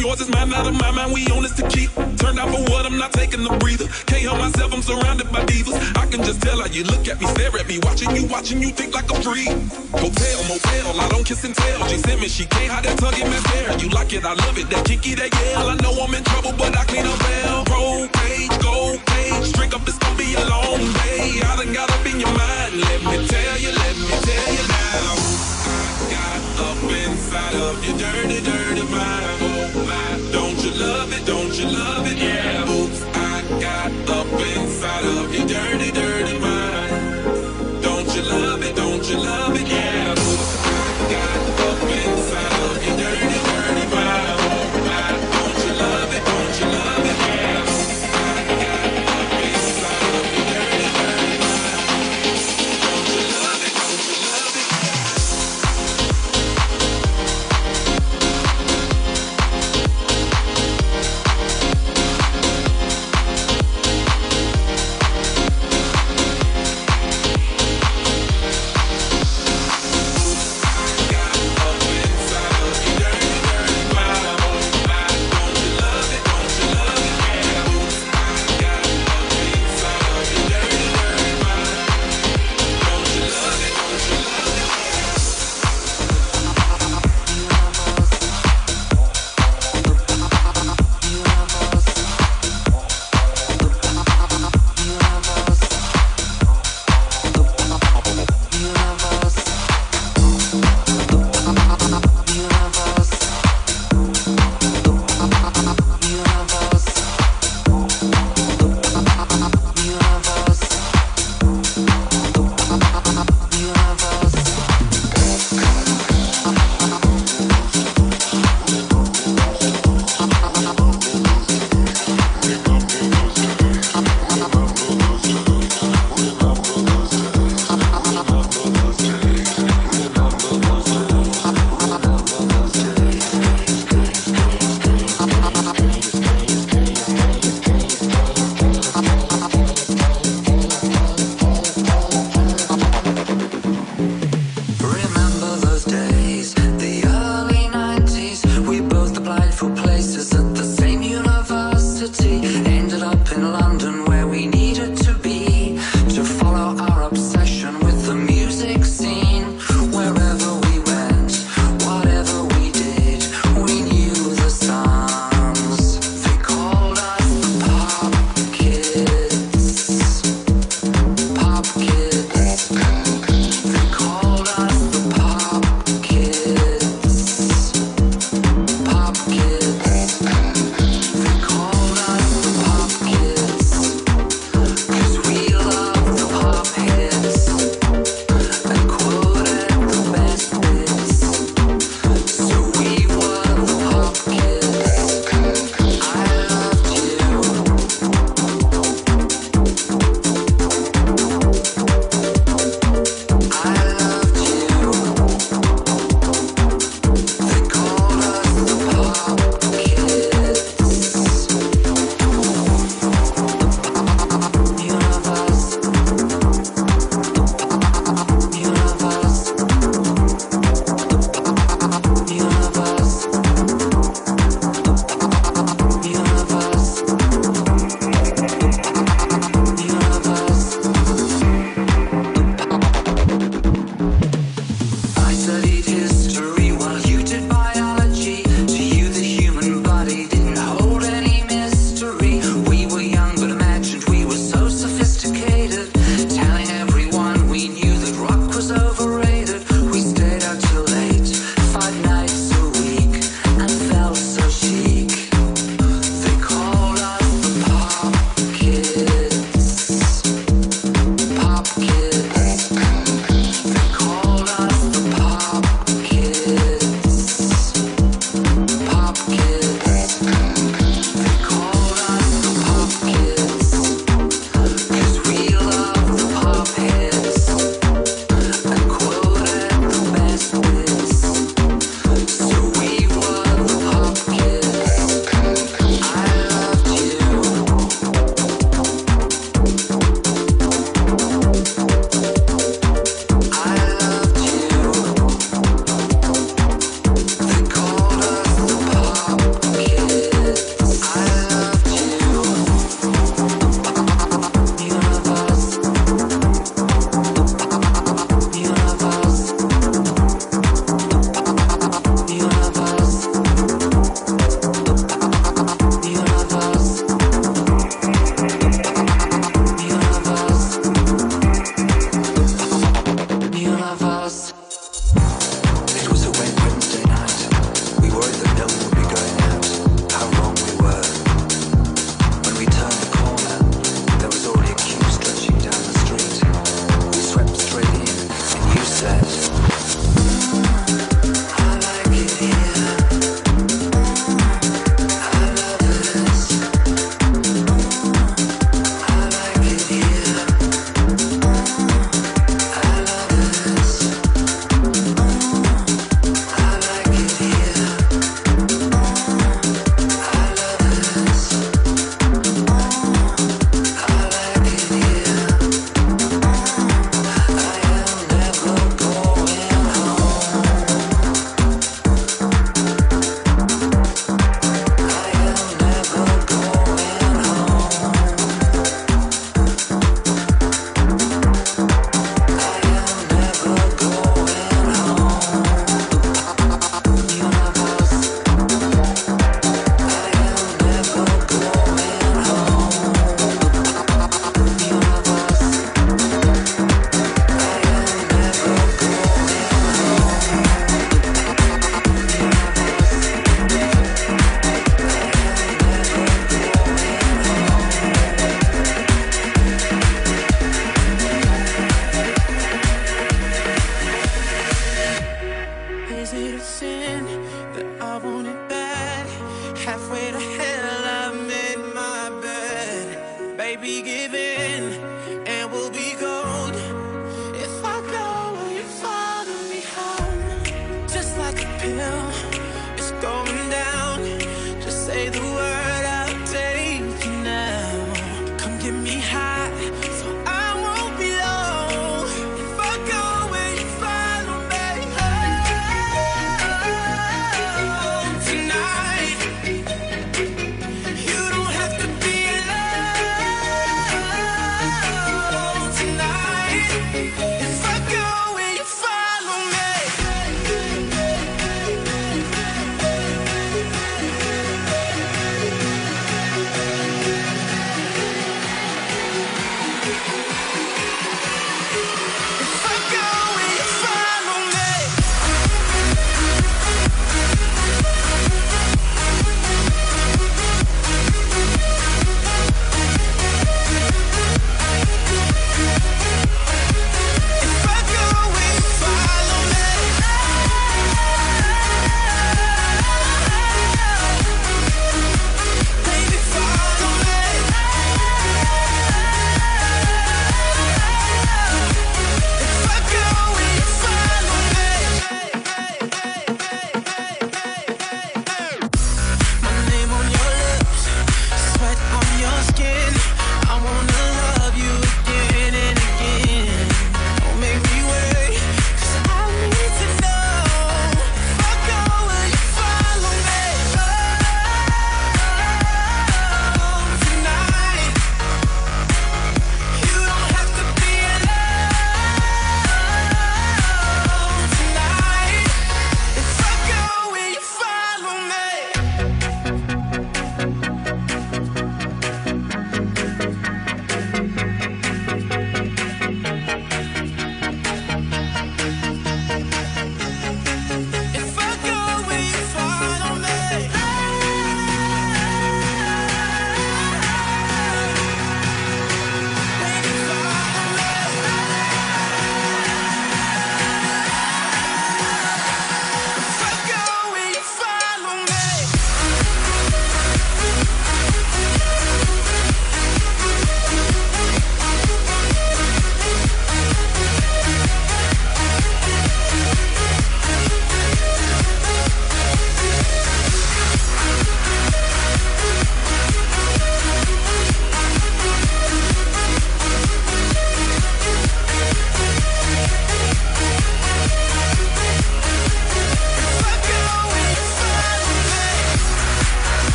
yours is mine. Out of my mind, we own this to keep. Turned out for what, I'm not taking a breather. Can't help myself, I'm surrounded by divas. I can just tell how you look at me, stare at me, watching you, watching you think like I'm free. Hotel, motel, I don't kiss and tell. She sent me, she can't hide that tongue in my hair. You like it, I love it, that kinky, that yell. I know I'm in trouble, but I clean up well. Roll page, gold page, drink up, it's gonna be a long day. I done got up in your mind, let me tell you, let me tell you now. I got up inside of your dirty, dirty love it, don't you love it, yeah. Oops, I got up inside of your dirty, dirty mind. Don't you love it, don't you love it,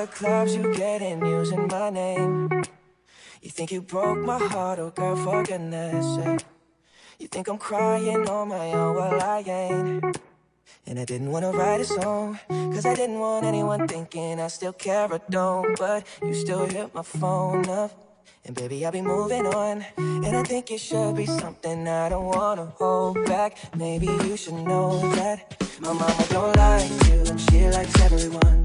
the clubs you get in using my name. You think you broke my heart, oh girl, for goodness sake. You think I'm crying on my own, well I ain't. And I didn't wanna write a song, cause I didn't want anyone thinking I still care or don't. But you still hit my phone up. And baby, I'll be moving on. And I think it should be something I don't wanna hold back. Maybe you should know that my mama don't like you, and she likes everyone.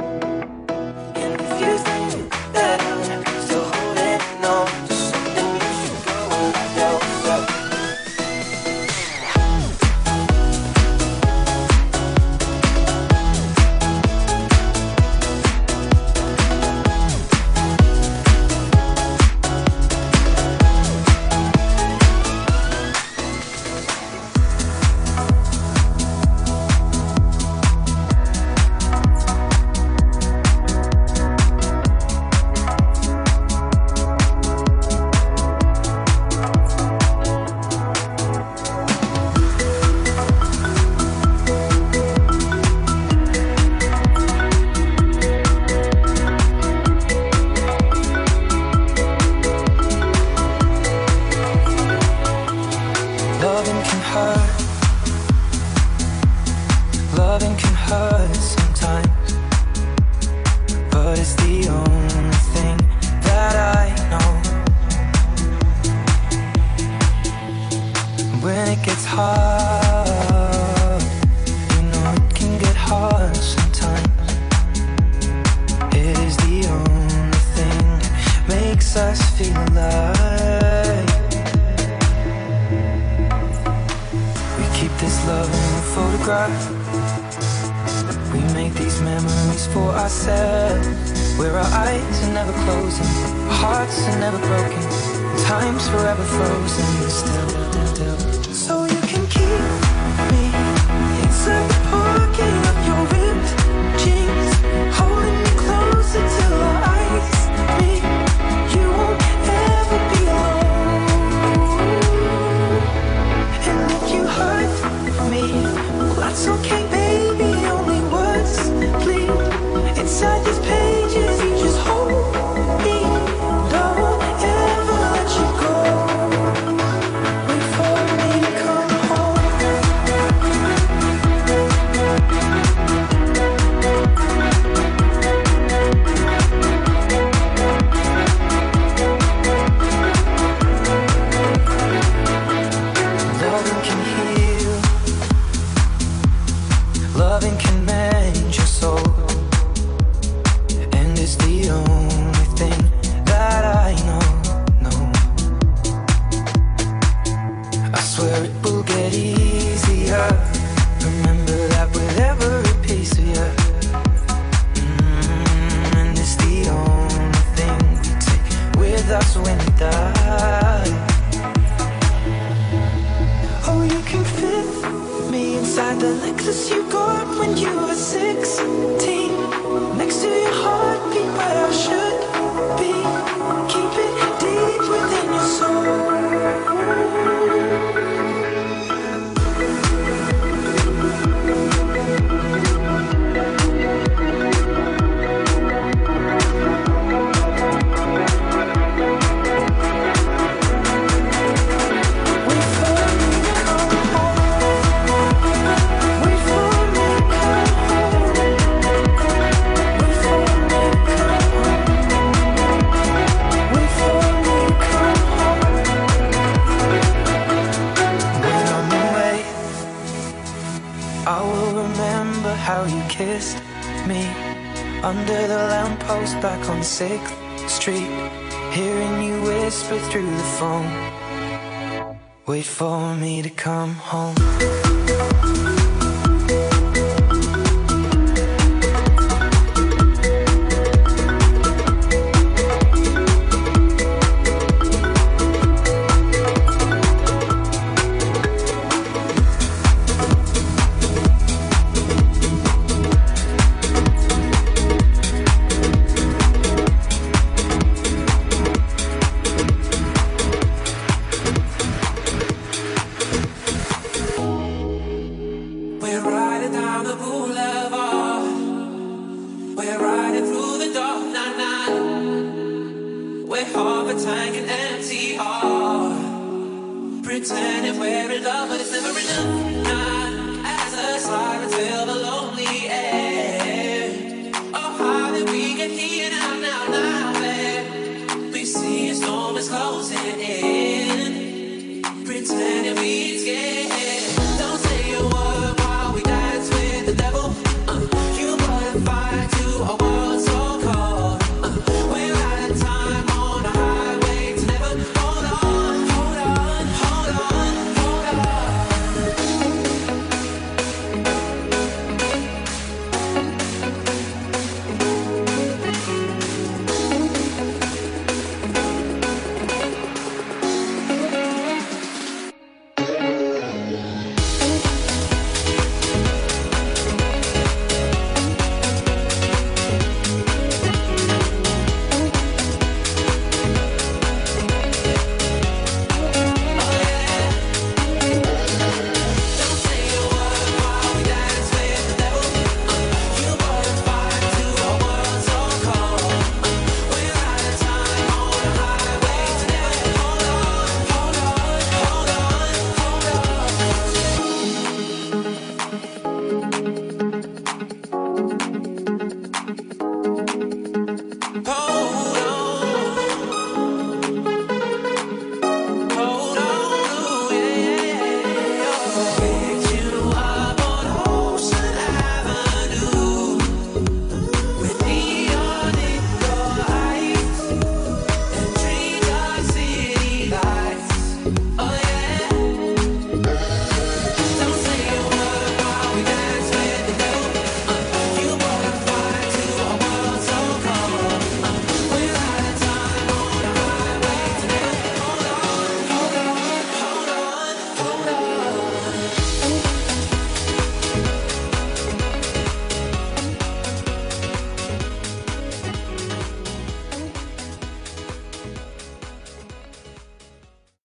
Ourselves. Where our eyes are never closing, our hearts are never broken, time's forever frozen still. still. Phone. Wait for me to come home. goodbye to a